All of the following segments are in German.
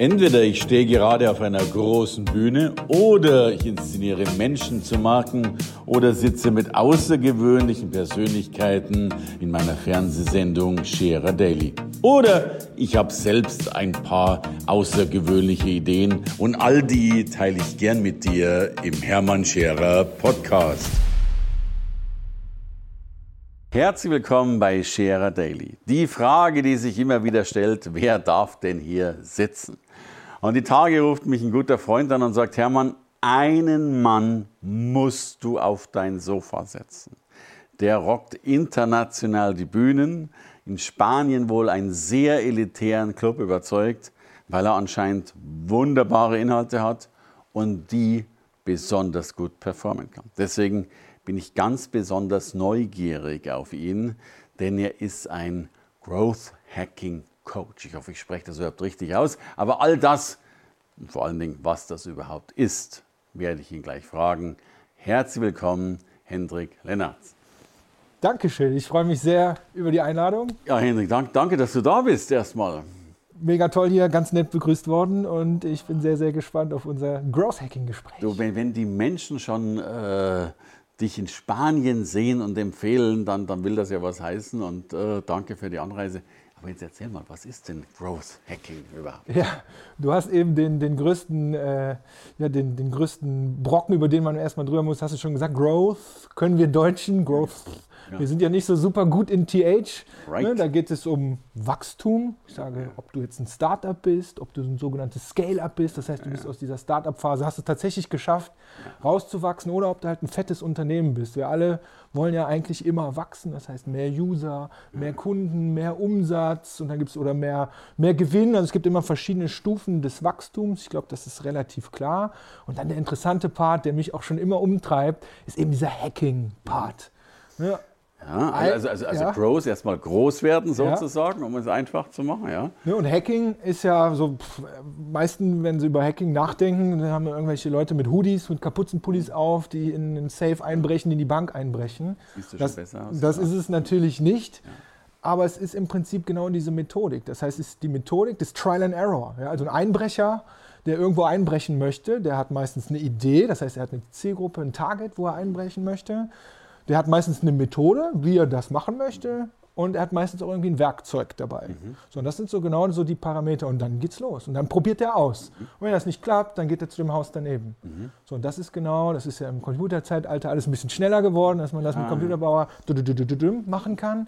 Entweder ich stehe gerade auf einer großen Bühne oder ich inszeniere Menschen zu Marken oder sitze mit außergewöhnlichen Persönlichkeiten in meiner Fernsehsendung Scherer Daily. Oder ich habe selbst ein paar außergewöhnliche Ideen und all die teile ich gern mit dir im Hermann Scherer Podcast. Herzlich willkommen bei Scherer Daily. Die Frage, die sich immer wieder stellt, wer darf denn hier sitzen? Und die Tage ruft mich ein guter Freund an und sagt, Hermann, einen Mann musst du auf dein Sofa setzen. Der rockt international die Bühnen, in Spanien wohl einen sehr elitären Club überzeugt, weil er anscheinend wunderbare Inhalte hat und die besonders gut performen kann. Deswegen bin ich ganz besonders neugierig auf ihn, denn er ist ein Growth Hacking Coach. Ich hoffe, ich spreche das überhaupt richtig aus. Aber all das und vor allen Dingen, was das überhaupt ist, werde ich ihn gleich fragen. Herzlich willkommen, Hendrik Lennartz. Dankeschön, ich freue mich sehr über die Einladung. Ja, Hendrik, danke, danke dass du da bist erstmal. Mega toll hier, ganz nett begrüßt worden und ich bin sehr, sehr gespannt auf unser Growth Hacking Gespräch. Du, wenn, wenn die Menschen schon äh, dich in Spanien sehen und empfehlen, dann, dann will das ja was heißen und äh, danke für die Anreise. Aber jetzt erzähl mal, was ist denn Growth Hacking überhaupt? Ja, du hast eben den, den, größten, äh, ja, den, den größten Brocken, über den man erstmal drüber muss, hast du schon gesagt. Growth können wir Deutschen, Growth ja. Wir sind ja nicht so super gut in TH. Right. Ne? Da geht es um Wachstum. Ich sage, ob du jetzt ein Startup bist, ob du ein sogenanntes Scale-up bist. Das heißt, du bist aus dieser Startup-Phase, hast es tatsächlich geschafft, rauszuwachsen oder ob du halt ein fettes Unternehmen bist. Wir alle wollen ja eigentlich immer wachsen. Das heißt, mehr User, mehr Kunden, mehr Umsatz und dann gibt es oder mehr, mehr Gewinn. Also es gibt immer verschiedene Stufen des Wachstums. Ich glaube, das ist relativ klar. Und dann der interessante Part, der mich auch schon immer umtreibt, ist eben dieser Hacking-Part. Ja, ja, also, also, also ja. Growth, erstmal groß werden sozusagen, ja. um es einfach zu machen. Ja. ja und Hacking ist ja so, pff, meisten, wenn sie über Hacking nachdenken, dann haben irgendwelche Leute mit Hoodies, und Kapuzenpullis auf, die in einen Safe einbrechen, in die Bank einbrechen. Siehst du das, schon besser aus, das ist es natürlich nicht. Aber es ist im Prinzip genau diese Methodik. Das heißt, es ist die Methodik des Trial and Error. also ein Einbrecher, der irgendwo einbrechen möchte, der hat meistens eine Idee, das heißt, er hat eine Zielgruppe, ein Target, wo er einbrechen möchte der hat meistens eine Methode, wie er das machen möchte. Und er hat meistens auch irgendwie ein Werkzeug dabei. Mhm. So, und das sind so genau so die Parameter. Und dann geht's los. Und dann probiert er aus. Mhm. Und wenn das nicht klappt, dann geht er zu dem Haus daneben. Mhm. So, und das ist genau, das ist ja im Computerzeitalter alles ein bisschen schneller geworden, dass man das ah, mit Computerbauer machen kann.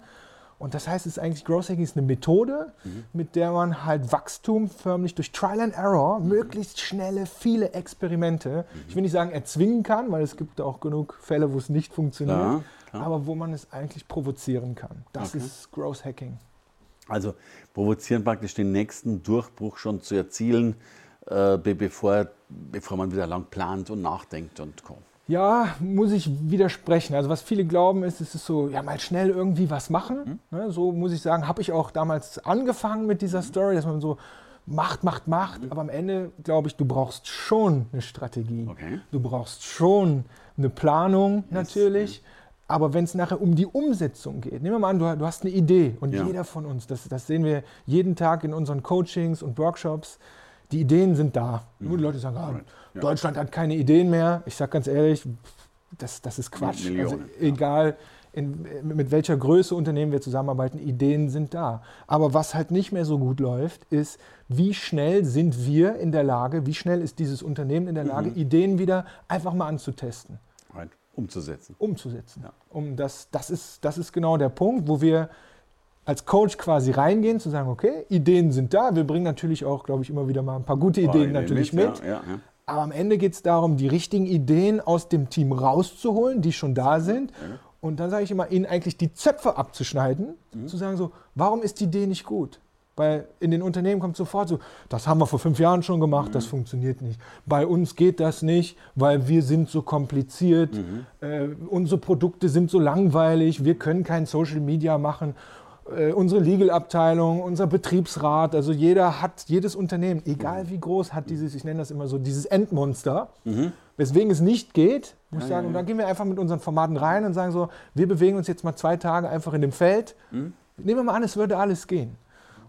Und das heißt, es ist eigentlich Growth Hacking ist eine Methode, mhm. mit der man halt Wachstum förmlich durch Trial and Error, mhm. möglichst schnelle, viele Experimente, mhm. ich will nicht sagen erzwingen kann, weil es gibt auch genug Fälle, wo es nicht funktioniert, klar. aber wo man es eigentlich provozieren kann. Das okay. ist Growth Hacking. Also provozieren praktisch den nächsten Durchbruch schon zu erzielen, äh, bevor, bevor man wieder lang plant und nachdenkt und kommt. Ja, muss ich widersprechen. Also was viele glauben ist, es ist so, ja, mal schnell irgendwie was machen. Mhm. Ne, so muss ich sagen, habe ich auch damals angefangen mit dieser mhm. Story, dass man so macht, macht, macht. Mhm. Aber am Ende glaube ich, du brauchst schon eine Strategie. Okay. Du brauchst schon eine Planung yes. natürlich. Aber wenn es nachher um die Umsetzung geht, nehmen wir mal an, du, du hast eine Idee und ja. jeder von uns, das, das sehen wir jeden Tag in unseren Coachings und Workshops, die Ideen sind da. Mhm. Nur die Leute sagen, ah, right. ja. Deutschland hat keine Ideen mehr. Ich sage ganz ehrlich, das, das ist Quatsch. Also, egal, in, mit welcher Größe Unternehmen wir zusammenarbeiten, Ideen sind da. Aber was halt nicht mehr so gut läuft, ist, wie schnell sind wir in der Lage, wie schnell ist dieses Unternehmen in der Lage, mhm. Ideen wieder einfach mal anzutesten. Right. Umzusetzen. Umzusetzen. Ja. Um das, das, ist, das ist genau der Punkt, wo wir als Coach quasi reingehen, zu sagen, okay, Ideen sind da. Wir bringen natürlich auch, glaube ich, immer wieder mal ein paar gute Ideen oh, natürlich mit. mit. Ja, ja, ja. Aber am Ende geht es darum, die richtigen Ideen aus dem Team rauszuholen, die schon da sind. Und dann sage ich immer, ihnen eigentlich die Zöpfe abzuschneiden, mhm. zu sagen so, warum ist die Idee nicht gut? Weil in den Unternehmen kommt sofort so, das haben wir vor fünf Jahren schon gemacht, mhm. das funktioniert nicht. Bei uns geht das nicht, weil wir sind so kompliziert, mhm. äh, unsere Produkte sind so langweilig, wir können kein Social Media machen. Äh, unsere Legal-Abteilung, unser Betriebsrat, also jeder hat, jedes Unternehmen, egal wie groß, hat dieses, ich nenne das immer so, dieses Endmonster, mhm. weswegen es nicht geht, muss ich sagen, und dann gehen wir einfach mit unseren Formaten rein und sagen so, wir bewegen uns jetzt mal zwei Tage einfach in dem Feld. Mhm. Nehmen wir mal an, es würde alles gehen.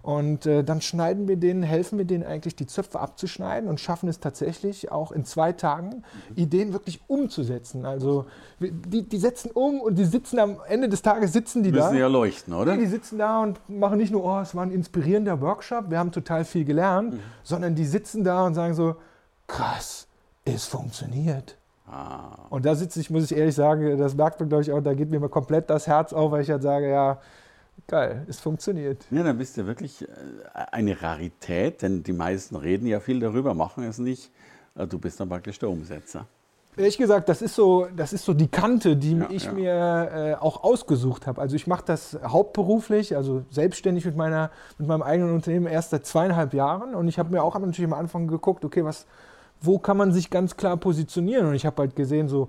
Und äh, dann schneiden wir denen, helfen wir denen eigentlich, die Zöpfe abzuschneiden und schaffen es tatsächlich auch in zwei Tagen, mhm. Ideen wirklich umzusetzen. Also die, die setzen um und die sitzen am Ende des Tages sitzen die Müssen da. Müssen ja leuchten, oder? Die sitzen da und machen nicht nur, oh, es war ein inspirierender Workshop, wir haben total viel gelernt, mhm. sondern die sitzen da und sagen so, krass, es funktioniert. Ah. Und da sitze ich, muss ich ehrlich sagen, das merkt man, glaube ich, auch, da geht mir mal komplett das Herz auf, weil ich halt sage, ja, geil, es funktioniert. Ja, dann bist du wirklich äh, eine Rarität, denn die meisten reden ja viel darüber, machen es nicht. Äh, du bist dann praktisch der Umsetzer. Ehrlich gesagt, das ist so, das ist so die Kante, die ja, ich ja. mir äh, auch ausgesucht habe. Also ich mache das hauptberuflich, also selbstständig mit, meiner, mit meinem eigenen Unternehmen erst seit zweieinhalb Jahren. Und ich habe mir auch natürlich am Anfang geguckt, okay, was, wo kann man sich ganz klar positionieren? Und ich habe halt gesehen, so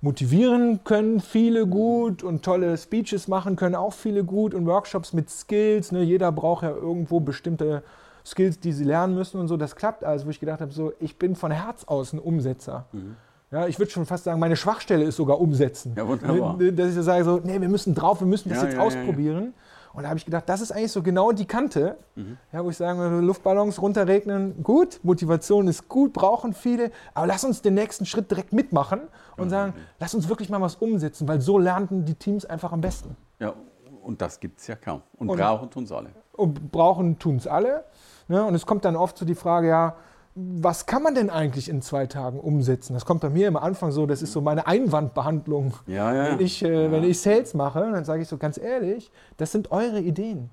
motivieren können viele gut und tolle Speeches machen können auch viele gut und Workshops mit Skills. Ne? Jeder braucht ja irgendwo bestimmte Skills, die sie lernen müssen und so. Das klappt alles, wo ich gedacht habe, so, ich bin von Herz aus ein Umsetzer. Mhm. Ja, ich würde schon fast sagen, meine Schwachstelle ist sogar umsetzen. Ja, wunderbar. Ne, dass ich sage so, nee, wir müssen drauf, wir müssen das ja, jetzt ja, ausprobieren. Und da habe ich gedacht, das ist eigentlich so genau die Kante, mhm. ja, wo ich sage, Luftballons runterregnen, gut, Motivation ist gut, brauchen viele, aber lass uns den nächsten Schritt direkt mitmachen und sagen, lass uns wirklich mal was umsetzen, weil so lernten die Teams einfach am besten. Ja, und das gibt es ja kaum. Und, und brauchen tun es alle. Und brauchen tun es alle. Ne? Und es kommt dann oft so die Frage, ja, was kann man denn eigentlich in zwei Tagen umsetzen? Das kommt bei mir am Anfang so, das ist so meine Einwandbehandlung. Ja, ja. Wenn, ich, äh, ja. wenn ich Sales mache, dann sage ich so ganz ehrlich, das sind eure Ideen.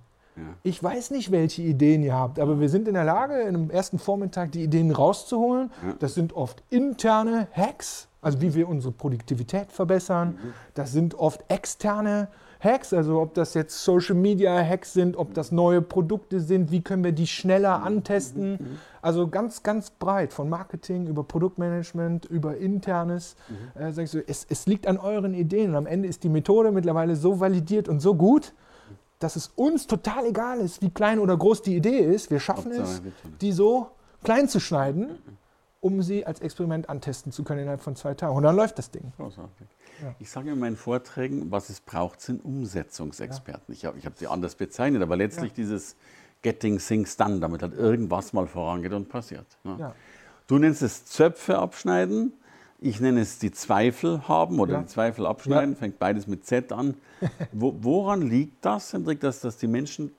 Ich weiß nicht, welche Ideen ihr habt, aber wir sind in der Lage, in einem ersten Vormittag die Ideen rauszuholen. Das sind oft interne Hacks, also wie wir unsere Produktivität verbessern. Mhm. Das sind oft externe Hacks, also ob das jetzt Social Media Hacks sind, ob das neue Produkte sind, wie können wir die schneller antesten. Also ganz, ganz breit, von Marketing über Produktmanagement, über Internes. Mhm. Äh, sag ich so, es, es liegt an euren Ideen und am Ende ist die Methode mittlerweile so validiert und so gut, dass es uns total egal ist, wie klein oder groß die Idee ist. Wir schaffen es, die so klein zu schneiden, um sie als Experiment antesten zu können innerhalb von zwei Tagen. Und dann läuft das Ding. Großartig. Ja. Ich sage in meinen Vorträgen, was es braucht, sind Umsetzungsexperten. Ja. Ich habe ich hab sie anders bezeichnet, aber letztlich ja. dieses Getting Things Done, damit halt irgendwas mal vorangeht und passiert. Ne? Du nennst es Zöpfe abschneiden, ich nenne es die Zweifel haben oder die Zweifel abschneiden, fängt beides mit Z an. Wo, woran liegt das, Hendrik, dass, dass die Menschen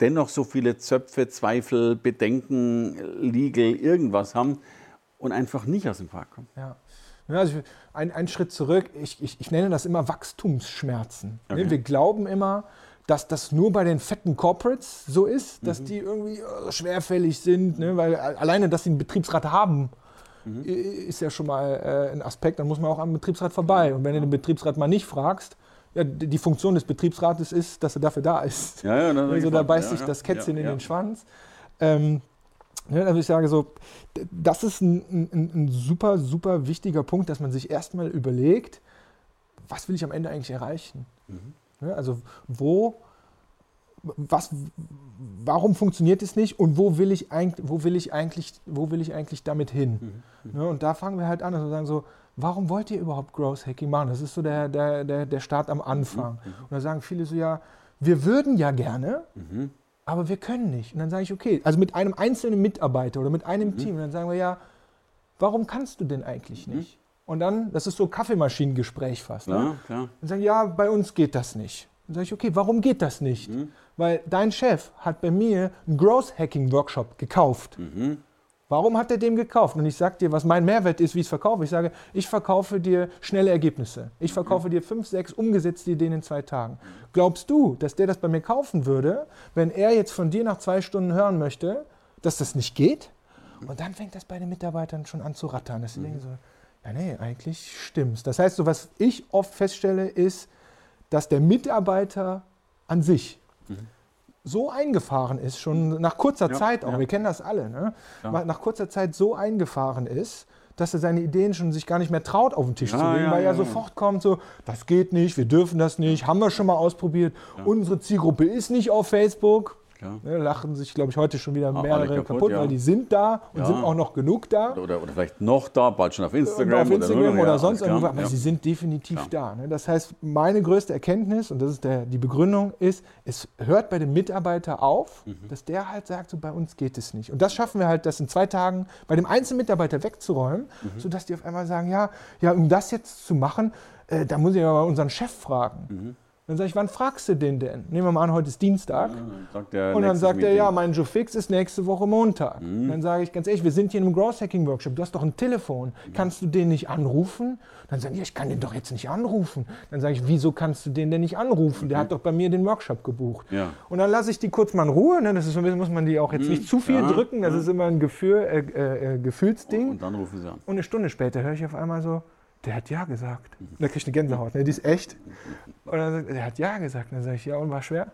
dennoch so viele Zöpfe, Zweifel, Bedenken, Legal, irgendwas haben und einfach nicht aus dem Park kommen? Ja. Also ein, ein Schritt zurück, ich, ich, ich nenne das immer Wachstumsschmerzen. Okay. Wir glauben immer, dass das nur bei den fetten Corporates so ist, dass mhm. die irgendwie äh, schwerfällig sind, ne? weil alleine, dass sie einen Betriebsrat haben, mhm. ist ja schon mal äh, ein Aspekt. Dann muss man auch am Betriebsrat vorbei. Und wenn du den Betriebsrat mal nicht fragst, ja, die Funktion des Betriebsrates ist, dass er dafür da ist. Ja, ja, also da beißt sich das Kätzchen in den Schwanz. Ähm, ja, also ich sage so, das ist ein, ein, ein, super, super wichtiger Punkt, dass man sich erstmal überlegt, was will ich am Ende eigentlich erreichen? Mhm. Ja, also wo, was, warum funktioniert es nicht und wo will ich eigentlich, wo will ich eigentlich, wo will ich eigentlich damit hin? Mhm. Mhm. Ja, und da fangen wir halt an, also sagen so, warum wollt ihr überhaupt Growth Hacking machen? Das ist so der, der, der, der Start am Anfang. Mhm. Und da sagen viele so, ja, wir würden ja gerne, mhm aber wir können nicht. Und dann sage ich, okay, also mit einem einzelnen Mitarbeiter oder mit einem mhm. Team. Und dann sagen wir, ja, warum kannst du denn eigentlich mhm. nicht? Und dann, das ist so Kaffeemaschinengespräch fast. Ne? Ja, klar. Dann sagen, ja, bei uns geht das nicht. Dann sage ich, okay, warum geht das nicht? Mhm. Weil dein Chef hat bei mir einen Growth Hacking Workshop gekauft. Mhm. Warum hat er dem gekauft? Und ich sage dir, was mein Mehrwert ist, wie ich es verkaufe. Ich sage, ich verkaufe dir schnelle Ergebnisse. Ich verkaufe dir fünf, sechs umgesetzte Ideen in zwei Tagen. Glaubst du, dass der das bei mir kaufen würde, wenn er jetzt von dir nach zwei Stunden hören möchte, dass das nicht geht? Und dann fängt das bei den Mitarbeitern schon an zu rattern. Dass sie mhm. denken so, ja nee, eigentlich stimmt's. Das heißt, so was ich oft feststelle, ist, dass der Mitarbeiter an sich mhm so eingefahren ist, schon nach kurzer ja, Zeit auch, ja. wir kennen das alle, ne? Ja. nach kurzer Zeit so eingefahren ist, dass er seine Ideen schon sich gar nicht mehr traut, auf den Tisch zu legen, weil er sofort kommt so, das geht nicht, wir dürfen das nicht, haben wir schon mal ausprobiert, unsere Zielgruppe ist nicht auf Facebook. Klar. Ne, lachen sich, glaube ich, heute schon wieder mehrere kaputt, kaputt ja. weil die sind da und ja. sind auch noch genug da. Oder, oder, vielleicht noch da, bald schon auf Instagram. auf Instagram oder, oder sonst irgendwo, aber sie sind definitiv da. Ne? Das heißt, meine größte Erkenntnis, und das ist der, die Begründung, ist, es hört bei dem Mitarbeiter auf, mhm. dass der halt sagt, so bei uns geht es nicht. Und das schaffen wir halt, das in zwei Tagen bei dem einzelnen Mitarbeiter wegzuräumen, mhm. sodass die auf einmal sagen, ja, ja, um das jetzt zu machen, äh, da muss ich aber unseren Chef fragen. Mhm. Dann sage ich, wann fragst du den denn? Nehmen wir mal an, heute ist Dienstag. Ja, und dann sagt er, ja, mein Joe Fix ist nächste Woche Montag. Mhm. Dann sage ich ganz ehrlich, wir sind hier in einem Growth Hacking Workshop. Du hast doch ein Telefon. Mhm. Kannst du den nicht anrufen? Dann sagen die, ich kann den doch jetzt nicht anrufen. Dann sage ich, wieso kannst du den denn nicht anrufen? Der mhm. hat doch bei mir den Workshop gebucht. Ja. Und dann lasse ich die kurz mal in Ruhe. Ne? Das ist, muss man die auch jetzt mhm. nicht zu viel ja, drücken. Das ist immer ein Gefühl, äh, äh, äh, Gefühlsding. Und dann rufen sie an. Und eine Stunde später höre ich auf einmal so, der hat Ja gesagt. Mhm. Da kriege ich eine Gänsehaut, ne? die ist echt. Und dann sagt er, der hat Ja gesagt. Und dann sage ich, ja, und war schwer?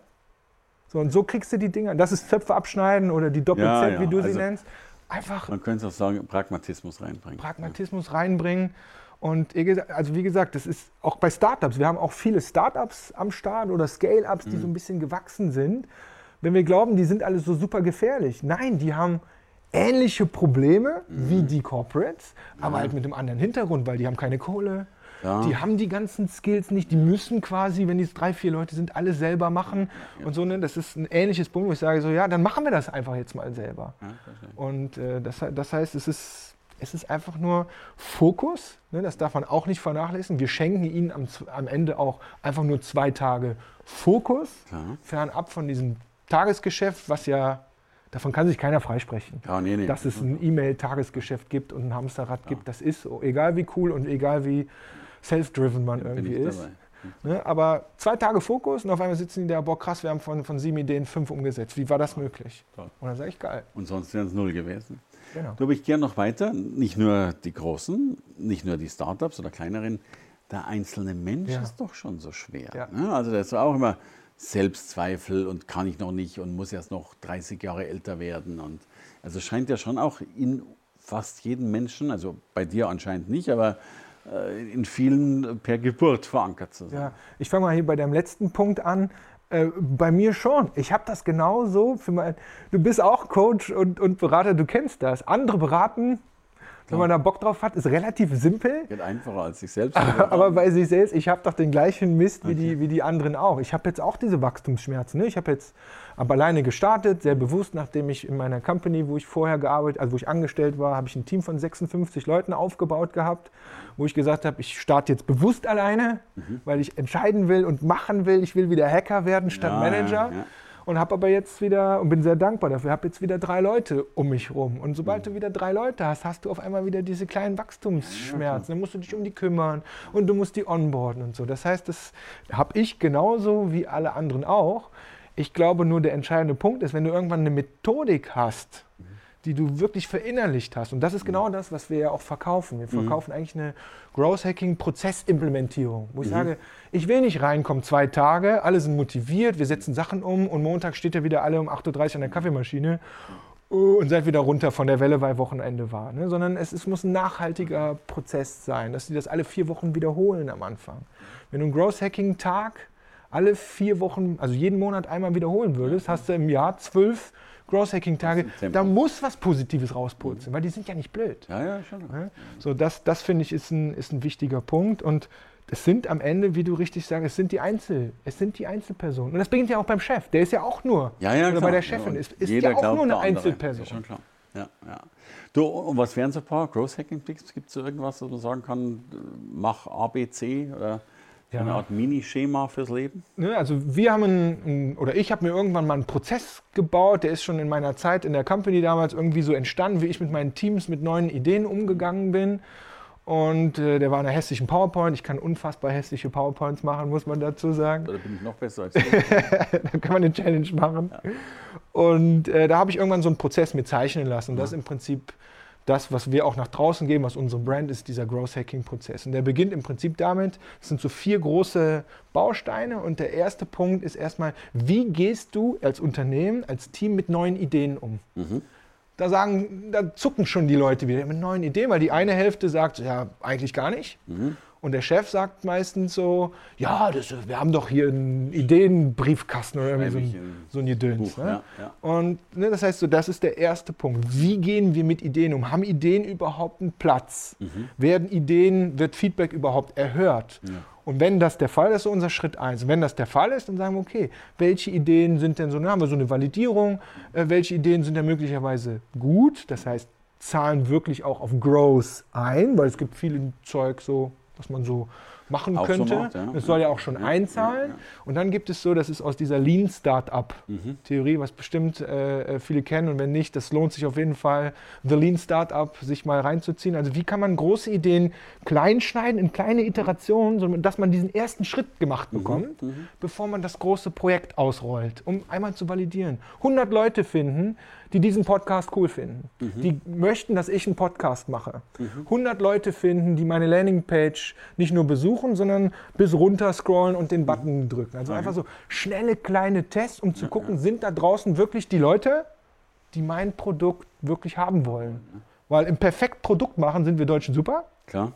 So, und so kriegst du die Dinger. Das ist Zöpfe abschneiden oder die Doppel-Z, ja, ja. wie du also, sie nennst. Einfach. Man könnte auch sagen, Pragmatismus reinbringen. Pragmatismus ja. reinbringen. Und also wie gesagt, das ist auch bei Startups. Wir haben auch viele Startups am Start oder Scale-Ups, die mhm. so ein bisschen gewachsen sind. Wenn wir glauben, die sind alle so super gefährlich. Nein, die haben ähnliche Probleme mhm. wie die Corporates, aber halt mit einem anderen Hintergrund, weil die haben keine Kohle. Ja. Die haben die ganzen Skills nicht, die müssen quasi, wenn die drei, vier Leute sind, alles selber machen ja. und so. Ne? Das ist ein ähnliches Punkt, wo ich sage, so ja, dann machen wir das einfach jetzt mal selber. Ja, und äh, das, das heißt, es ist, es ist einfach nur Fokus, ne? das darf man auch nicht vernachlässigen. Wir schenken ihnen am, am Ende auch einfach nur zwei Tage Fokus, fernab von diesem Tagesgeschäft, was ja Davon kann sich keiner freisprechen. Ja, nee, nee. Dass es ein E-Mail-Tagesgeschäft gibt und ein Hamsterrad ja. gibt, das ist so. Egal wie cool und egal wie self-driven man irgendwie ist. Ne? Aber zwei Tage Fokus und auf einmal sitzen die da, boah krass, wir haben von, von sieben Ideen fünf umgesetzt. Wie war das möglich? Toll. Und dann sage ich, geil. Und sonst wären es null gewesen. Genau. Du, aber ich gehe noch weiter. Nicht nur die Großen, nicht nur die Startups oder kleineren. Der einzelne Mensch ja. ist doch schon so schwer. Ja. Ne? Also das ist auch immer Selbstzweifel und kann ich noch nicht und muss erst noch 30 Jahre älter werden. Und also scheint ja schon auch in fast jedem Menschen, also bei dir anscheinend nicht, aber äh, in vielen per Geburt verankert zu sein. Ja, ich fange mal hier bei deinem letzten Punkt an. Äh, bei mir schon. Ich habe das genauso. Für mein, du bist auch Coach und, und Berater, du kennst das. Andere beraten wenn man da Bock drauf hat, ist relativ simpel. Geht einfacher als sich selbst. Aber bei sich selbst, ich habe doch den gleichen Mist wie, okay. die, wie die anderen auch. Ich habe jetzt auch diese Wachstumsschmerzen. Ne? Ich habe jetzt aber alleine gestartet, sehr bewusst, nachdem ich in meiner Company, wo ich vorher gearbeitet, also wo ich angestellt war, habe ich ein Team von 56 Leuten aufgebaut gehabt, wo ich gesagt habe, ich starte jetzt bewusst alleine, mhm. weil ich entscheiden will und machen will. Ich will wieder Hacker werden statt ja, Manager. Ja und habe aber jetzt wieder und bin sehr dankbar dafür, habe jetzt wieder drei Leute um mich rum. Und sobald du wieder drei Leute hast, hast du auf einmal wieder diese kleinen Wachstumsschmerzen. Dann musst du dich um die kümmern und du musst die onboarden und so. Das heißt, das habe ich genauso wie alle anderen auch. Ich glaube nur, der entscheidende Punkt ist, wenn du irgendwann eine Methodik hast, die du wirklich verinnerlicht hast. Und das ist genau das, was wir ja auch verkaufen. Wir mhm. verkaufen mhm. eigentlich eine Growth Hacking Prozessimplementierung, wo ich mhm. sage, ich will nicht reinkommen, zwei Tage, alle sind motiviert, wir setzen Sachen um und Montag steht er wieder alle um 8.30 Uhr an der Kaffeemaschine und seid wieder runter von der Welle, weil Wochenende war. Ne? Sondern es, es, muss ein nachhaltiger Prozess sein, dass sie das alle vier Wochen wiederholen am Anfang. Wenn du einen Growth Hacking Tag alle vier Wochen, also jeden Monat einmal wiederholen würdest, hast du im Jahr zwölf Growth Hacking Tage, da muss was Positives rauspurzeln, weil die sind ja nicht blöd. Ja, ja, schon. So, das, das finde ich ist ein, ist ein wichtiger Punkt und es sind am Ende, wie du richtig sagst, es sind die Einzel, es sind die Einzelpersonen. Und das beginnt ja auch beim Chef. Der ist ja auch nur, ja, ja, oder bei der Chefin, ist, ist ja auch nur eine Einzelperson. schon klar. Ja, ja. Du, und was wären so ein paar Growth Hacking Tricks? Gibt es irgendwas, was man sagen kann, mach A, B, C oder ja. Eine Art Minischema fürs Leben? Ne, also wir haben einen, oder ich habe mir irgendwann mal einen Prozess gebaut, der ist schon in meiner Zeit in der Company damals irgendwie so entstanden, wie ich mit meinen Teams mit neuen Ideen umgegangen bin. Und äh, der war in einer hässlichen PowerPoint. Ich kann unfassbar hässliche PowerPoints machen, muss man dazu sagen. Da bin ich noch besser als du. da kann man eine Challenge machen. Ja. Und äh, da habe ich irgendwann so einen Prozess mir zeichnen lassen. Das ist im Prinzip das, was wir auch nach draußen geben, was unsere Brand ist, dieser Growth Hacking Prozess. Und der beginnt im Prinzip damit, es sind so vier große Bausteine und der erste Punkt ist erstmal, wie gehst du als Unternehmen, als Team mit neuen Ideen um? Mhm. Da sagen, da zucken schon die Leute wieder mit neuen Ideen, weil die eine Hälfte sagt, ja, eigentlich gar nicht. Mhm. Und der Chef sagt meistens so, ja, das, wir haben doch hier einen Ideenbriefkasten oder irgendwie so ein, so ein Gedöns. Ne? Ja, ja. Und ne, das heißt so, das ist der erste Punkt. Wie gehen wir mit Ideen um? Haben Ideen überhaupt einen Platz? Mhm. Werden Ideen, wird Feedback überhaupt erhört? Ja. Und wenn das der Fall ist, so unser Schritt eins. Wenn das der Fall ist, dann sagen wir, okay, welche Ideen sind denn so, dann haben wir so eine Validierung, äh, welche Ideen sind denn möglicherweise gut, das heißt, zahlen wirklich auch auf Growth ein, weil es gibt viel Zeug so, was man so machen auch könnte. So macht, ja. Das soll ja auch schon ja, einzahlen. Ja, und dann gibt es so, das ist aus dieser Lean Startup-Theorie, was bestimmt äh, viele kennen. Und wenn nicht, das lohnt sich auf jeden Fall, The Lean Startup sich mal reinzuziehen. Also wie kann man große Ideen klein schneiden in kleine Iterationen, dass man diesen ersten Schritt gemacht mhm, bekommt, mhm, bevor man das große Projekt ausrollt, um einmal zu validieren. 100 Leute finden, die diesen Podcast cool finden. Mhm. Die möchten, dass ich einen Podcast mache. Mhm. 100 Leute finden, die meine Landingpage nicht nur besuchen, sondern bis runter scrollen und den Button mhm. drücken. Also einfach so schnelle kleine Tests, um zu gucken, sind da draußen wirklich die Leute, die mein Produkt wirklich haben wollen. Weil im perfekt Produkt machen sind wir Deutschen super. Klar.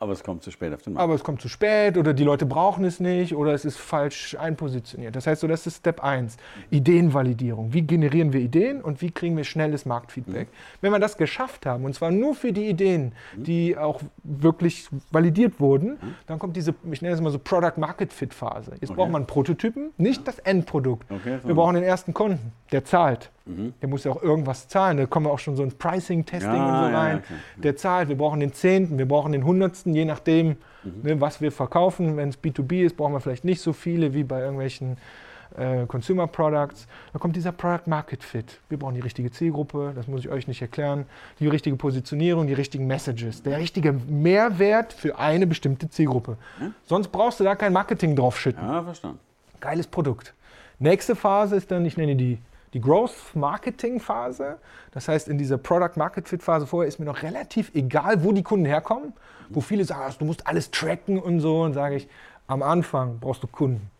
Aber es kommt zu spät auf den Markt. Aber es kommt zu spät oder die Leute brauchen es nicht oder es ist falsch einpositioniert. Das heißt, so, das ist Step 1. Ideenvalidierung. Wie generieren wir Ideen und wie kriegen wir schnelles Marktfeedback? Mhm. Wenn wir das geschafft haben, und zwar nur für die Ideen, mhm. die auch wirklich validiert wurden, mhm. dann kommt diese, ich nenne es mal so Product Market Fit Phase. Jetzt okay. braucht man Prototypen, nicht das Endprodukt. Okay, wir brauchen den ersten Kunden, der zahlt. Mhm. Der muss ja auch irgendwas zahlen. Da kommen wir auch schon so ein Pricing-Testing ja, und so rein. Ja, okay. Der zahlt. Wir brauchen den Zehnten, wir brauchen den Hundertsten, je nachdem, mhm. ne, was wir verkaufen. Wenn es B2B ist, brauchen wir vielleicht nicht so viele wie bei irgendwelchen äh, Consumer Products. Da kommt dieser Product Market Fit. Wir brauchen die richtige Zielgruppe, das muss ich euch nicht erklären. Die richtige Positionierung, die richtigen Messages. Der richtige Mehrwert für eine bestimmte Zielgruppe. Mhm. Sonst brauchst du da kein Marketing draufschütten. Ja, verstanden. Geiles Produkt. Nächste Phase ist dann, ich nenne die die Growth Marketing Phase. Das heißt, in dieser Product Market Fit Phase vorher ist mir noch relativ egal, wo die Kunden herkommen. Wo viele sagen, du musst alles tracken und so. Und sage ich, am Anfang brauchst du Kunden.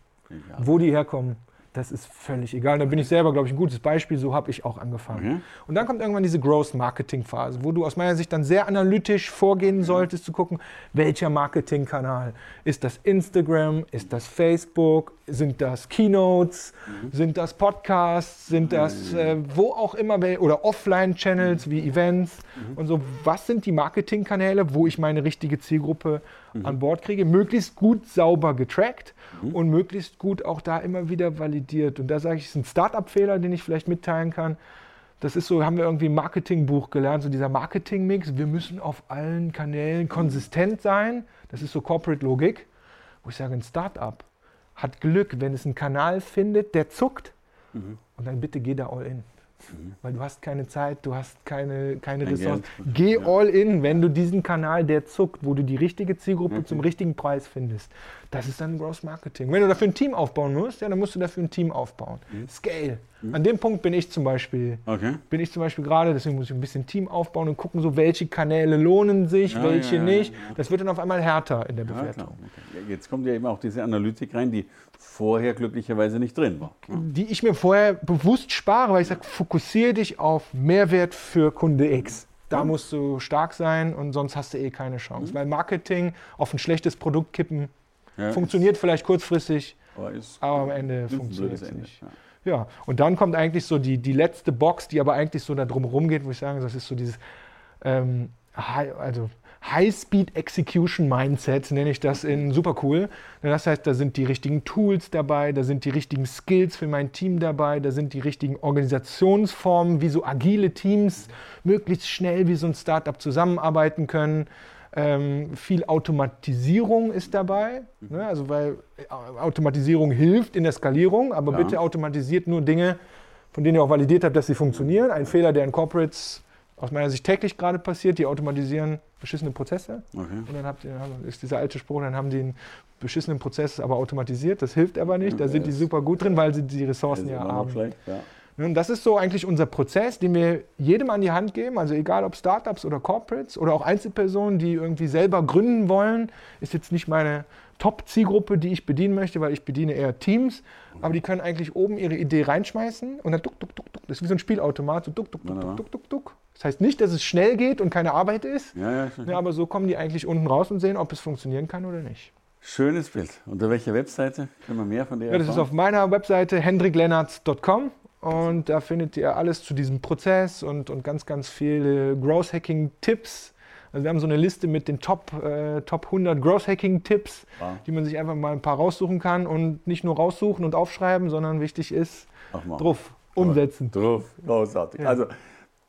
Wo die herkommen, das ist völlig egal. Da bin ich selber, glaube ich, ein gutes Beispiel. So habe ich auch angefangen. Mhm. Und dann kommt irgendwann diese Growth-Marketing-Phase, wo du aus meiner Sicht dann sehr analytisch vorgehen solltest, zu gucken, welcher Marketingkanal. Ist das Instagram? Ist das Facebook? Sind das Keynotes? Mhm. Sind das Podcasts? Sind das äh, wo auch immer? Oder Offline-Channels wie Events? Mhm. Und so, was sind die Marketingkanäle, wo ich meine richtige Zielgruppe mhm. an Bord kriege? Möglichst gut sauber getrackt mhm. und möglichst gut auch da immer wieder validiert. Und da sage ich, es ist ein Startup-Fehler, den ich vielleicht mitteilen kann. Das ist so, haben wir irgendwie ein Marketingbuch gelernt, so dieser Marketing-Mix. Wir müssen auf allen Kanälen konsistent sein. Das ist so Corporate-Logik, wo ich sage, ein Startup hat Glück, wenn es einen Kanal findet, der zuckt. Mhm. Und dann bitte geh da all in. Mhm. Weil du hast keine Zeit, du hast keine, keine Ressourcen. Geh ja. all in, wenn du diesen Kanal, der zuckt, wo du die richtige Zielgruppe okay. zum richtigen Preis findest. Das ist dann Gross Marketing. Wenn du dafür ein Team aufbauen musst, ja, dann musst du dafür ein Team aufbauen. Mhm. Scale. Mhm. An dem Punkt bin ich zum Beispiel, okay. bin ich zum Beispiel gerade, deswegen muss ich ein bisschen Team aufbauen und gucken, so welche Kanäle lohnen sich, ja, welche ja, nicht. Das wird dann auf einmal härter in der Bewertung. Okay. Jetzt kommt ja eben auch diese Analytik rein, die vorher glücklicherweise nicht drin war. Die ich mir vorher bewusst spare, weil ich sage, fokussiere dich auf Mehrwert für Kunde X. Da musst du stark sein und sonst hast du eh keine Chance. Mhm. Weil Marketing auf ein schlechtes Produkt kippen ja, funktioniert vielleicht kurzfristig, aber, aber am Ende funktioniert es nicht. Ja. ja. und dann kommt eigentlich so die, die letzte Box, die aber eigentlich so da drumherum geht, wo ich sage, das ist so dieses ähm, also High-Speed Execution Mindset, nenne ich das in super cool. Das heißt, da sind die richtigen Tools dabei, da sind die richtigen Skills für mein Team dabei, da sind die richtigen Organisationsformen, wie so agile Teams möglichst schnell wie so ein Startup zusammenarbeiten können. Ähm, viel Automatisierung ist dabei, ne? also weil äh, Automatisierung hilft in der Skalierung, aber ja. bitte automatisiert nur Dinge, von denen ihr auch validiert habt, dass sie funktionieren. Ein Fehler, der in Corporates aus meiner Sicht täglich gerade passiert, die automatisieren beschissene Prozesse. Okay. Und dann habt ihr, ist dieser alte Spruch, dann haben die einen beschissenen Prozess aber automatisiert. Das hilft aber nicht. Da sind die super gut drin, weil sie die Ressourcen ja haben. Schlecht, ja. Und das ist so eigentlich unser Prozess, den wir jedem an die Hand geben. Also egal ob Startups oder Corporates oder auch Einzelpersonen, die irgendwie selber gründen wollen, ist jetzt nicht meine Top-Zielgruppe, die ich bedienen möchte, weil ich bediene eher Teams. Aber die können eigentlich oben ihre Idee reinschmeißen und dann duck, duck, duck, duck. Das ist wie so ein Spielautomat. So duck, duck, duck, duck, duck, duck, duck. Das heißt nicht, dass es schnell geht und keine Arbeit ist, ja, ja, ja, aber so kommen die eigentlich unten raus und sehen, ob es funktionieren kann oder nicht. Schönes Bild. Unter welcher Webseite können wir mehr von der ja, Das ist auf meiner Webseite hendriklennartz.com und da findet ihr alles zu diesem Prozess und, und ganz, ganz viele Growth Hacking Tipps. Also wir haben so eine Liste mit den Top, äh, Top 100 Growth Hacking Tipps, wow. die man sich einfach mal ein paar raussuchen kann und nicht nur raussuchen und aufschreiben, sondern wichtig ist, drauf umsetzen. Drauf, großartig. Ja. Also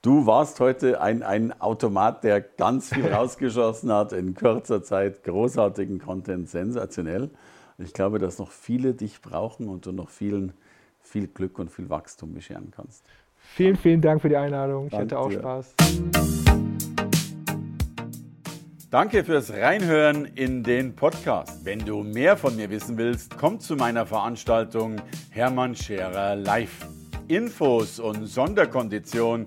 du warst heute ein, ein Automat, der ganz viel rausgeschossen hat in kurzer Zeit, großartigen Content, sensationell. Ich glaube, dass noch viele dich brauchen und du noch vielen viel Glück und viel Wachstum bescheren kannst. Vielen, vielen Dank für die Einladung. Ich Danke hatte auch dir. Spaß. Danke fürs Reinhören in den Podcast. Wenn du mehr von mir wissen willst, komm zu meiner Veranstaltung Hermann Scherer Live. Infos und Sonderkonditionen